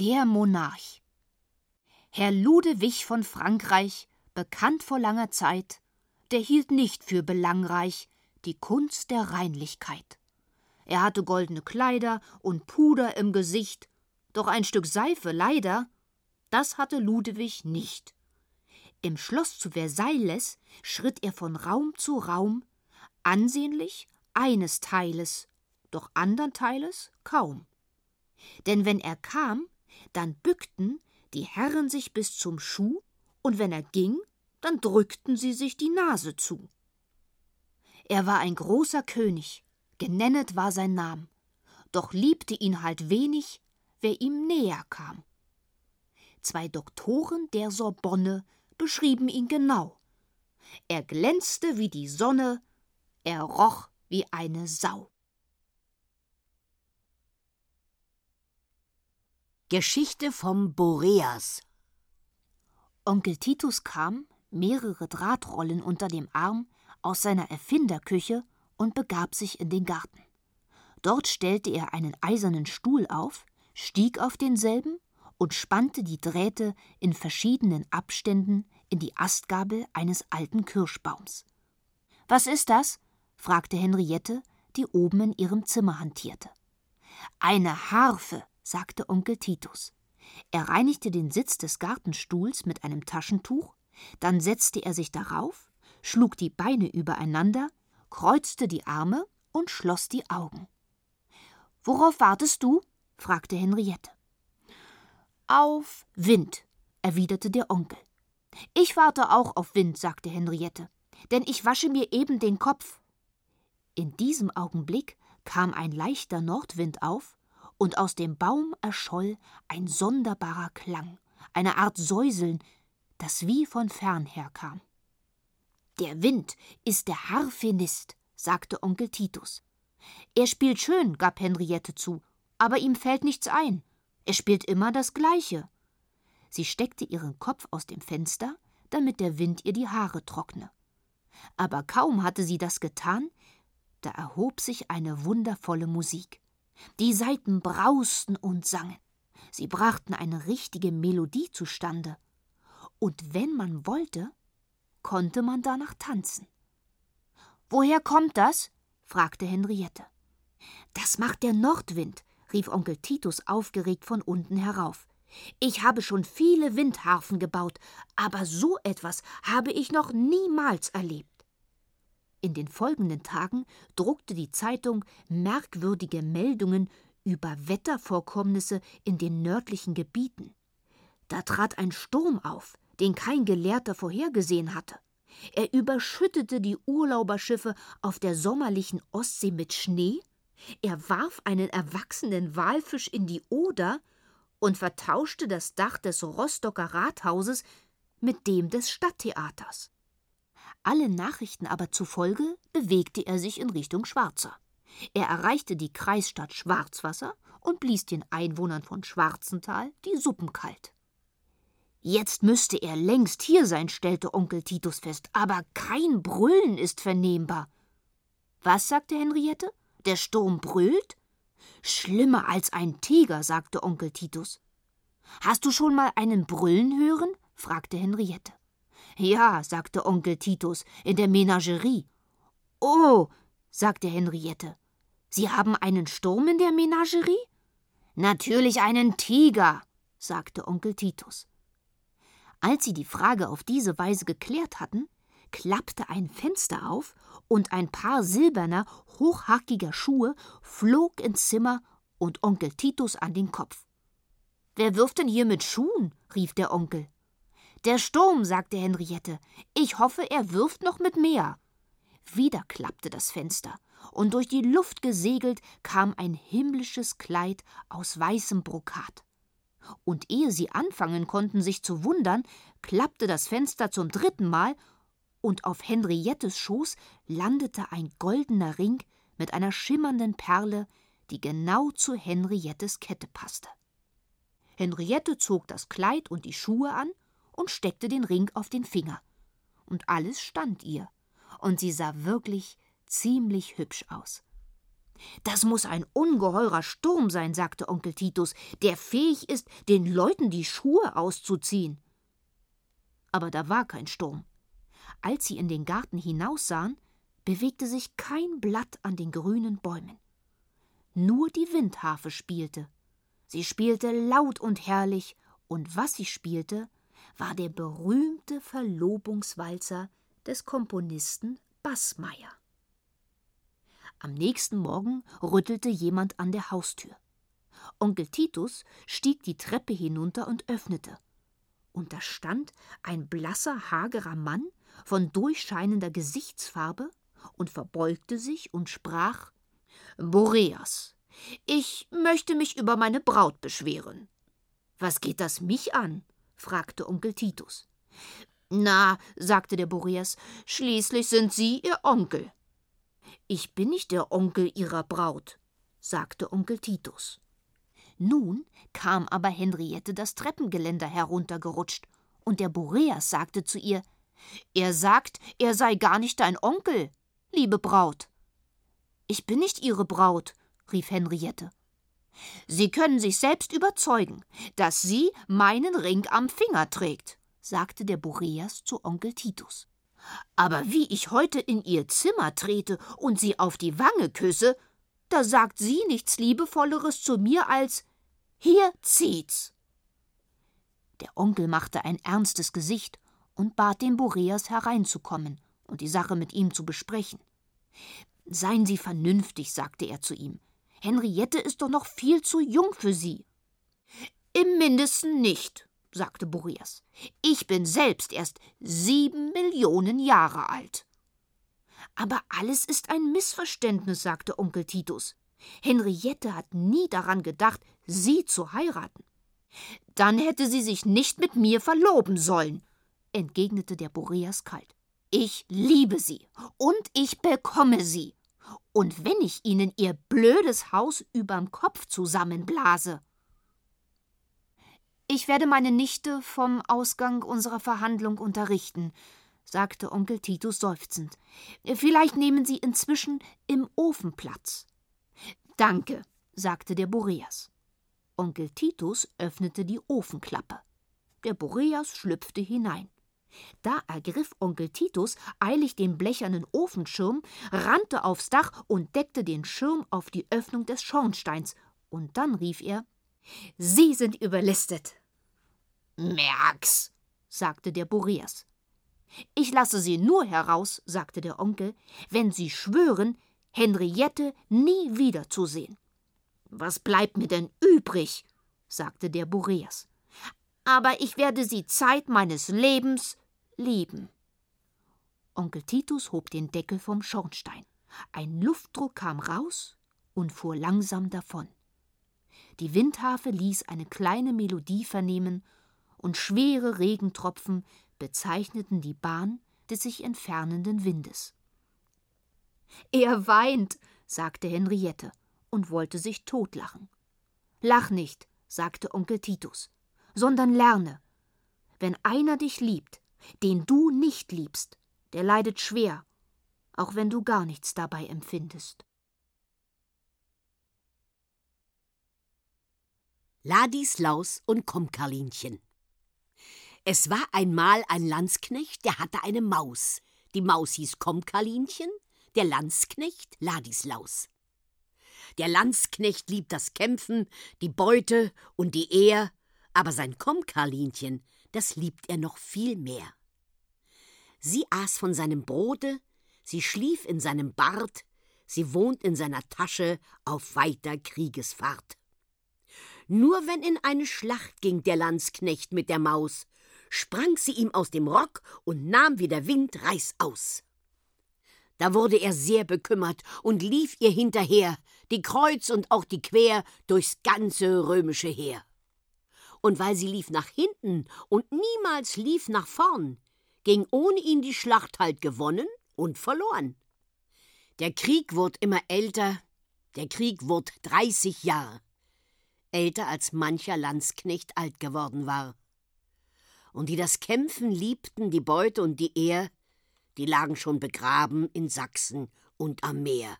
Der Monarch. Herr Ludewig von Frankreich, bekannt vor langer Zeit, der hielt nicht für belangreich die Kunst der Reinlichkeit. Er hatte goldene Kleider und Puder im Gesicht, doch ein Stück Seife leider, das hatte Ludewig nicht. Im Schloss zu Versailles schritt er von Raum zu Raum, ansehnlich eines Teiles, doch andern Teiles kaum. Denn wenn er kam, dann bückten die Herren sich bis zum Schuh, und wenn er ging, dann drückten sie sich die Nase zu. Er war ein großer König, genennet war sein Nam, doch liebte ihn halt wenig, wer ihm näher kam. Zwei Doktoren der Sorbonne beschrieben ihn genau. Er glänzte wie die Sonne, er roch wie eine Sau. Geschichte vom Boreas Onkel Titus kam, mehrere Drahtrollen unter dem Arm, aus seiner Erfinderküche und begab sich in den Garten. Dort stellte er einen eisernen Stuhl auf, stieg auf denselben und spannte die Drähte in verschiedenen Abständen in die Astgabel eines alten Kirschbaums. Was ist das? fragte Henriette, die oben in ihrem Zimmer hantierte. Eine Harfe, sagte Onkel Titus. Er reinigte den Sitz des Gartenstuhls mit einem Taschentuch, dann setzte er sich darauf, schlug die Beine übereinander, kreuzte die Arme und schloss die Augen. Worauf wartest du? fragte Henriette. Auf Wind, erwiderte der Onkel. Ich warte auch auf Wind, sagte Henriette, denn ich wasche mir eben den Kopf. In diesem Augenblick kam ein leichter Nordwind auf, und aus dem Baum erscholl ein sonderbarer Klang, eine Art Säuseln, das wie von fern herkam. Der Wind ist der Harfenist, sagte Onkel Titus. Er spielt schön, gab Henriette zu, aber ihm fällt nichts ein. Er spielt immer das Gleiche. Sie steckte ihren Kopf aus dem Fenster, damit der Wind ihr die Haare trockne. Aber kaum hatte sie das getan, da erhob sich eine wundervolle Musik. Die Saiten brausten und sangen. Sie brachten eine richtige Melodie zustande. Und wenn man wollte, konnte man danach tanzen. Woher kommt das? fragte Henriette. Das macht der Nordwind, rief Onkel Titus aufgeregt von unten herauf. Ich habe schon viele Windharfen gebaut, aber so etwas habe ich noch niemals erlebt. In den folgenden Tagen druckte die Zeitung merkwürdige Meldungen über Wettervorkommnisse in den nördlichen Gebieten. Da trat ein Sturm auf, den kein Gelehrter vorhergesehen hatte. Er überschüttete die Urlauberschiffe auf der sommerlichen Ostsee mit Schnee er warf einen erwachsenen Walfisch in die Oder und vertauschte das Dach des Rostocker Rathauses mit dem des Stadttheaters. Alle Nachrichten aber zufolge bewegte er sich in Richtung Schwarzer. Er erreichte die Kreisstadt Schwarzwasser und blies den Einwohnern von Schwarzental die Suppen kalt. Jetzt müsste er längst hier sein, stellte Onkel Titus fest, aber kein Brüllen ist vernehmbar. Was sagte Henriette? Der Sturm brüllt? Schlimmer als ein Tiger, sagte Onkel Titus. Hast du schon mal einen Brüllen hören? fragte Henriette. Ja, sagte Onkel Titus, in der Menagerie. Oh, sagte Henriette. Sie haben einen Sturm in der Menagerie? Natürlich einen Tiger, sagte Onkel Titus. Als sie die Frage auf diese Weise geklärt hatten, klappte ein Fenster auf und ein Paar silberner, hochhackiger Schuhe flog ins Zimmer und Onkel Titus an den Kopf. Wer wirft denn hier mit Schuhen? rief der Onkel. Der Sturm, sagte Henriette. Ich hoffe, er wirft noch mit mehr. Wieder klappte das Fenster, und durch die Luft gesegelt kam ein himmlisches Kleid aus weißem Brokat. Und ehe sie anfangen konnten, sich zu wundern, klappte das Fenster zum dritten Mal und auf Henriettes Schoß landete ein goldener Ring mit einer schimmernden Perle, die genau zu Henriettes Kette passte. Henriette zog das Kleid und die Schuhe an und steckte den Ring auf den Finger. Und alles stand ihr, und sie sah wirklich ziemlich hübsch aus. Das muss ein ungeheurer Sturm sein, sagte Onkel Titus, der fähig ist, den Leuten die Schuhe auszuziehen. Aber da war kein Sturm. Als sie in den Garten hinaussahen, bewegte sich kein Blatt an den grünen Bäumen. Nur die Windharfe spielte. Sie spielte laut und herrlich, und was sie spielte, war der berühmte Verlobungswalzer des Komponisten Bassmeier. Am nächsten Morgen rüttelte jemand an der Haustür. Onkel Titus stieg die Treppe hinunter und öffnete. Und da stand ein blasser, hagerer Mann von durchscheinender Gesichtsfarbe und verbeugte sich und sprach Boreas, ich möchte mich über meine Braut beschweren. Was geht das mich an? Fragte Onkel Titus. Na, sagte der Boreas, schließlich sind Sie Ihr Onkel. Ich bin nicht der Onkel Ihrer Braut, sagte Onkel Titus. Nun kam aber Henriette das Treppengeländer heruntergerutscht, und der Boreas sagte zu ihr Er sagt, er sei gar nicht dein Onkel, liebe Braut. Ich bin nicht Ihre Braut, rief Henriette. Sie können sich selbst überzeugen, dass sie meinen Ring am Finger trägt, sagte der Boreas zu Onkel Titus. Aber wie ich heute in ihr Zimmer trete und sie auf die Wange küsse, da sagt sie nichts Liebevolleres zu mir als Hier zieht's. Der Onkel machte ein ernstes Gesicht und bat den Boreas hereinzukommen und die Sache mit ihm zu besprechen. Seien Sie vernünftig, sagte er zu ihm. Henriette ist doch noch viel zu jung für Sie. Im mindesten nicht, sagte Boreas. Ich bin selbst erst sieben Millionen Jahre alt. Aber alles ist ein Missverständnis, sagte Onkel Titus. Henriette hat nie daran gedacht, Sie zu heiraten. Dann hätte sie sich nicht mit mir verloben sollen, entgegnete der Boreas kalt. Ich liebe sie und ich bekomme sie. Und wenn ich ihnen ihr blödes Haus überm Kopf zusammenblase. Ich werde meine Nichte vom Ausgang unserer Verhandlung unterrichten, sagte Onkel Titus seufzend. Vielleicht nehmen Sie inzwischen im Ofen Platz. Danke, sagte der Boreas. Onkel Titus öffnete die Ofenklappe. Der Boreas schlüpfte hinein. Da ergriff Onkel Titus eilig den blechernen Ofenschirm, rannte aufs Dach und deckte den Schirm auf die Öffnung des Schornsteins, und dann rief er Sie sind überlistet. Merk's, sagte der Boreas. Ich lasse Sie nur heraus, sagte der Onkel, wenn Sie schwören, Henriette nie wiederzusehen. Was bleibt mir denn übrig? sagte der Boreas. Aber ich werde sie Zeit meines Lebens lieben. Onkel Titus hob den Deckel vom Schornstein. Ein Luftdruck kam raus und fuhr langsam davon. Die Windharfe ließ eine kleine Melodie vernehmen, und schwere Regentropfen bezeichneten die Bahn des sich entfernenden Windes. Er weint, sagte Henriette und wollte sich totlachen. Lach nicht, sagte Onkel Titus, sondern lerne. Wenn einer dich liebt, den du nicht liebst, der leidet schwer, auch wenn du gar nichts dabei empfindest. Ladislaus und Kommkarlinchen. Es war einmal ein Landsknecht, der hatte eine Maus. Die Maus hieß Kommkarlinchen, der Landsknecht Ladislaus. Der Landsknecht liebt das Kämpfen, die Beute und die Ehr, aber sein Kommkarlinchen, das liebt er noch viel mehr. Sie aß von seinem Brote, sie schlief in seinem Bart, sie wohnt in seiner Tasche auf weiter Kriegesfahrt. Nur wenn in eine Schlacht ging der Landsknecht mit der Maus, sprang sie ihm aus dem Rock und nahm wie der Wind reißaus. Da wurde er sehr bekümmert und lief ihr hinterher, die kreuz und auch die quer durchs ganze römische Heer und weil sie lief nach hinten und niemals lief nach vorn, ging ohne ihn die Schlacht halt gewonnen und verloren. Der Krieg wurde immer älter, der Krieg wurde dreißig Jahre, älter als mancher Landsknecht alt geworden war. Und die das Kämpfen liebten, die Beute und die Ehr, die lagen schon begraben in Sachsen und am Meer.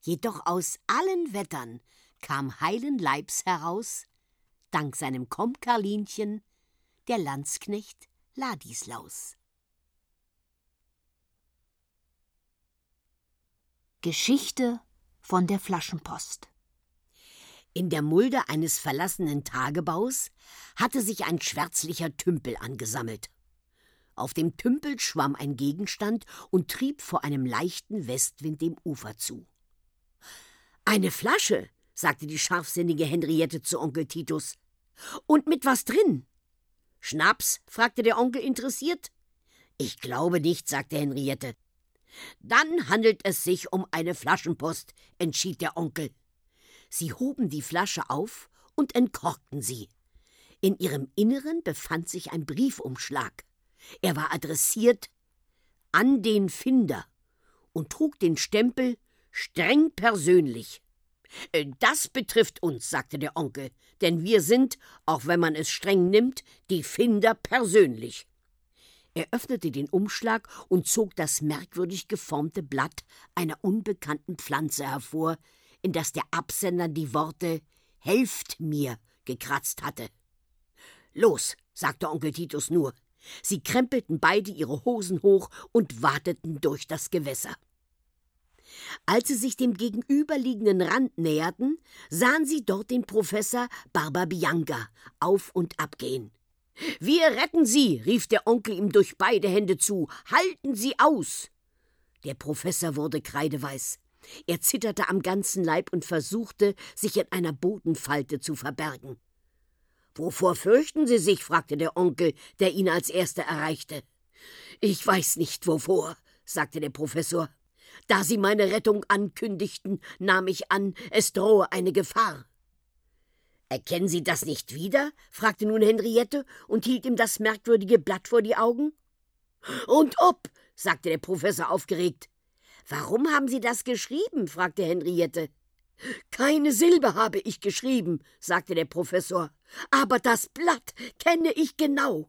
Jedoch aus allen Wettern kam heilen Leibs heraus, dank seinem Kommkarlinchen, der Landsknecht Ladislaus. Geschichte von der Flaschenpost In der Mulde eines verlassenen Tagebaus hatte sich ein schwärzlicher Tümpel angesammelt. Auf dem Tümpel schwamm ein Gegenstand und trieb vor einem leichten Westwind dem Ufer zu. Eine Flasche, sagte die scharfsinnige Henriette zu Onkel Titus. Und mit was drin? Schnaps? fragte der Onkel interessiert. Ich glaube nicht, sagte Henriette. Dann handelt es sich um eine Flaschenpost, entschied der Onkel. Sie hoben die Flasche auf und entkorkten sie. In ihrem Inneren befand sich ein Briefumschlag. Er war adressiert an den Finder und trug den Stempel streng persönlich. Äh, das betrifft uns, sagte der Onkel, denn wir sind, auch wenn man es streng nimmt, die Finder persönlich. Er öffnete den Umschlag und zog das merkwürdig geformte Blatt einer unbekannten Pflanze hervor, in das der Absender die Worte Helft mir gekratzt hatte. Los, sagte Onkel Titus nur. Sie krempelten beide ihre Hosen hoch und wateten durch das Gewässer. Als sie sich dem gegenüberliegenden Rand näherten, sahen sie dort den Professor Barbabianca auf und ab gehen. Wir retten Sie, rief der Onkel ihm durch beide Hände zu. Halten Sie aus! Der Professor wurde kreideweiß. Er zitterte am ganzen Leib und versuchte, sich in einer Bodenfalte zu verbergen. Wovor fürchten Sie sich? fragte der Onkel, der ihn als erster erreichte. Ich weiß nicht wovor, sagte der Professor. Da Sie meine Rettung ankündigten, nahm ich an, es drohe eine Gefahr. Erkennen Sie das nicht wieder? fragte nun Henriette und hielt ihm das merkwürdige Blatt vor die Augen. Und ob, sagte der Professor aufgeregt. Warum haben Sie das geschrieben? fragte Henriette. Keine Silbe habe ich geschrieben, sagte der Professor, aber das Blatt kenne ich genau.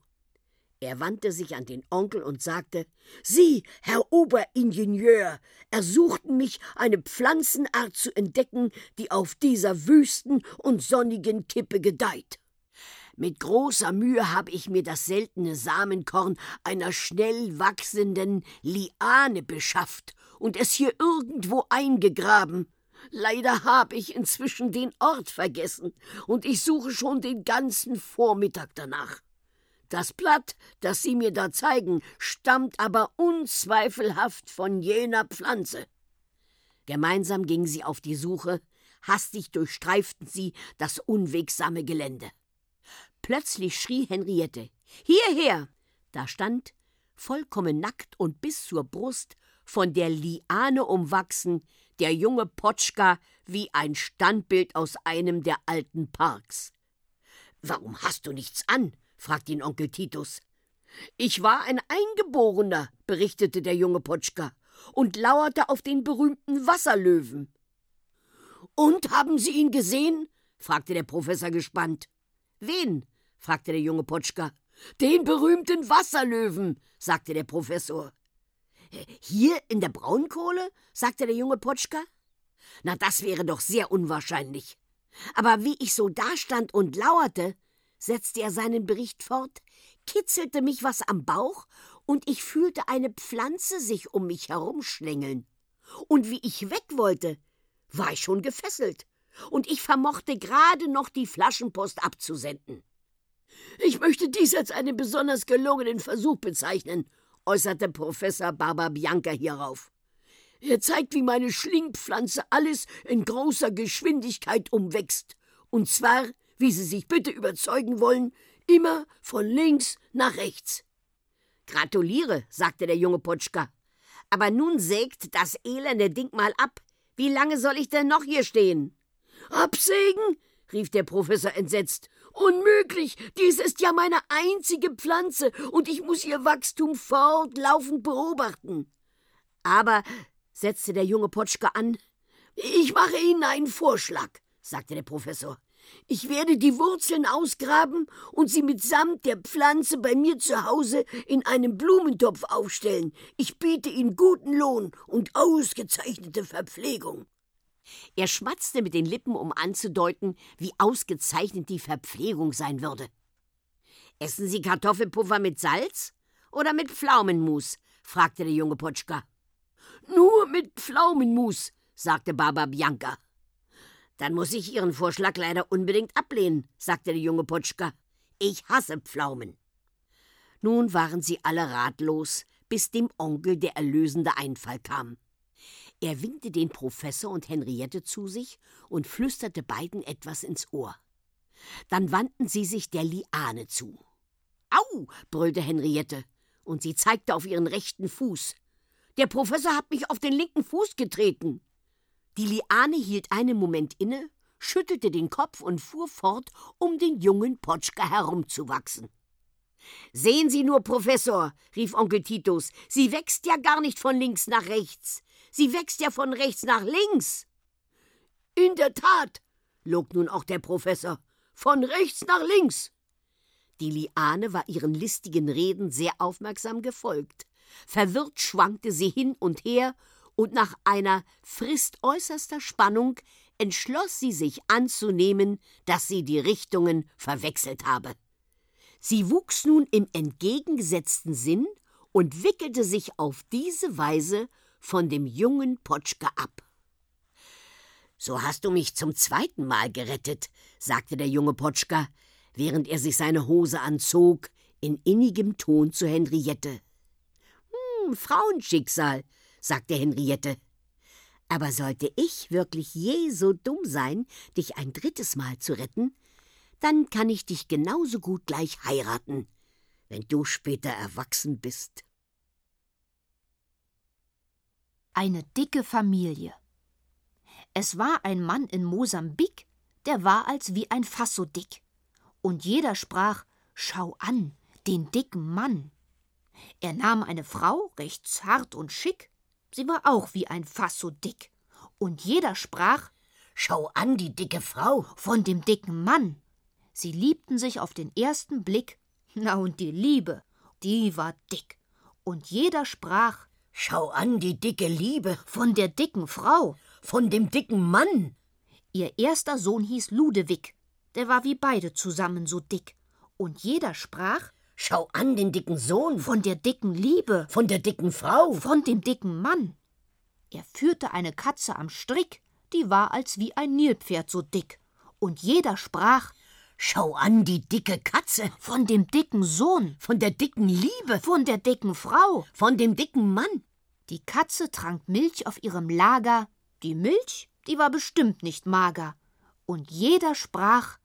Er wandte sich an den Onkel und sagte Sie, Herr Oberingenieur, ersuchten mich, eine Pflanzenart zu entdecken, die auf dieser wüsten und sonnigen Kippe gedeiht. Mit großer Mühe habe ich mir das seltene Samenkorn einer schnell wachsenden Liane beschafft und es hier irgendwo eingegraben. Leider habe ich inzwischen den Ort vergessen, und ich suche schon den ganzen Vormittag danach. Das Blatt, das Sie mir da zeigen, stammt aber unzweifelhaft von jener Pflanze. Gemeinsam gingen sie auf die Suche, hastig durchstreiften sie das unwegsame Gelände. Plötzlich schrie Henriette Hierher. Da stand, vollkommen nackt und bis zur Brust, von der Liane umwachsen, der junge Potschka wie ein Standbild aus einem der alten Parks. Warum hast du nichts an? Fragte ihn Onkel Titus. Ich war ein Eingeborener, berichtete der junge Potschka, und lauerte auf den berühmten Wasserlöwen. Und haben Sie ihn gesehen? fragte der Professor gespannt. Wen? fragte der junge Potschka. Den berühmten Wasserlöwen, sagte der Professor. Hier in der Braunkohle? sagte der junge Potschka. Na, das wäre doch sehr unwahrscheinlich. Aber wie ich so dastand und lauerte, setzte er seinen Bericht fort, kitzelte mich was am Bauch, und ich fühlte eine Pflanze sich um mich herumschlängeln. Und wie ich weg wollte, war ich schon gefesselt, und ich vermochte gerade noch die Flaschenpost abzusenden. Ich möchte dies als einen besonders gelungenen Versuch bezeichnen, äußerte Professor Barbabianca hierauf. Er zeigt, wie meine Schlingpflanze alles in großer Geschwindigkeit umwächst, und zwar wie Sie sich bitte überzeugen wollen, immer von links nach rechts. Gratuliere, sagte der junge Potschka. Aber nun sägt das elende Ding mal ab. Wie lange soll ich denn noch hier stehen? Absägen? rief der Professor entsetzt. Unmöglich! Dies ist ja meine einzige Pflanze, und ich muss ihr Wachstum fortlaufend beobachten. Aber, setzte der junge Potschka an, ich mache Ihnen einen Vorschlag, sagte der Professor. Ich werde die Wurzeln ausgraben und sie mitsamt der Pflanze bei mir zu Hause in einem Blumentopf aufstellen. Ich biete Ihnen guten Lohn und ausgezeichnete Verpflegung. Er schmatzte mit den Lippen, um anzudeuten, wie ausgezeichnet die Verpflegung sein würde. Essen Sie Kartoffelpuffer mit Salz oder mit Pflaumenmus? fragte der junge Potschka. Nur mit Pflaumenmus, sagte Baba Bianca. Dann muss ich Ihren Vorschlag leider unbedingt ablehnen, sagte der junge Potschka. Ich hasse Pflaumen. Nun waren sie alle ratlos, bis dem Onkel der erlösende Einfall kam. Er winkte den Professor und Henriette zu sich und flüsterte beiden etwas ins Ohr. Dann wandten sie sich der Liane zu. Au! brüllte Henriette, und sie zeigte auf ihren rechten Fuß. Der Professor hat mich auf den linken Fuß getreten. Die Liane hielt einen Moment inne, schüttelte den Kopf und fuhr fort, um den jungen Potschka herumzuwachsen. Sehen Sie nur, Professor, rief Onkel Titus, sie wächst ja gar nicht von links nach rechts. Sie wächst ja von rechts nach links. In der Tat, log nun auch der Professor, von rechts nach links. Die Liane war ihren listigen Reden sehr aufmerksam gefolgt. Verwirrt schwankte sie hin und her und nach einer Frist äußerster Spannung entschloss sie sich anzunehmen, dass sie die Richtungen verwechselt habe. Sie wuchs nun im entgegengesetzten Sinn und wickelte sich auf diese Weise von dem jungen Potschka ab. So hast du mich zum zweiten Mal gerettet, sagte der junge Potschka, während er sich seine Hose anzog, in innigem Ton zu Henriette. Hm, Frauenschicksal, sagte Henriette. Aber sollte ich wirklich je so dumm sein, dich ein drittes Mal zu retten, dann kann ich dich genauso gut gleich heiraten, wenn du später erwachsen bist. Eine dicke Familie. Es war ein Mann in Mosambik, der war als wie ein Fass so dick. Und jeder sprach: Schau an, den dicken Mann. Er nahm eine Frau, recht zart und schick, sie war auch wie ein Fass so dick. Und jeder sprach: Schau an, die dicke Frau von dem dicken Mann. Sie liebten sich auf den ersten Blick, na und die Liebe, die war dick. Und jeder sprach: Schau an, die dicke Liebe von der dicken Frau, von dem dicken Mann. Ihr erster Sohn hieß Ludewig, der war wie beide zusammen so dick. Und jeder sprach: Schau an den dicken Sohn. Von der dicken Liebe. Von der dicken Frau. Von dem dicken Mann. Er führte eine Katze am Strick, die war als wie ein Nilpferd so dick. Und jeder sprach: Schau an die dicke Katze. Von dem dicken Sohn. Von der dicken Liebe. Von der dicken Frau. Von dem dicken Mann. Die Katze trank Milch auf ihrem Lager. Die Milch, die war bestimmt nicht mager. Und jeder sprach: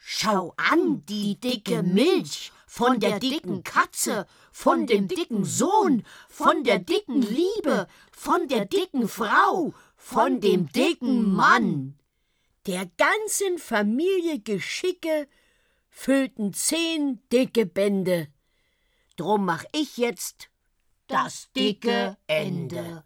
Schau an die dicke Milch von der dicken Katze, von dem dicken Sohn, von der dicken Liebe, von der dicken Frau, von dem dicken Mann. Der ganzen Familie Geschicke füllten zehn dicke Bände. Drum mach ich jetzt das dicke Ende.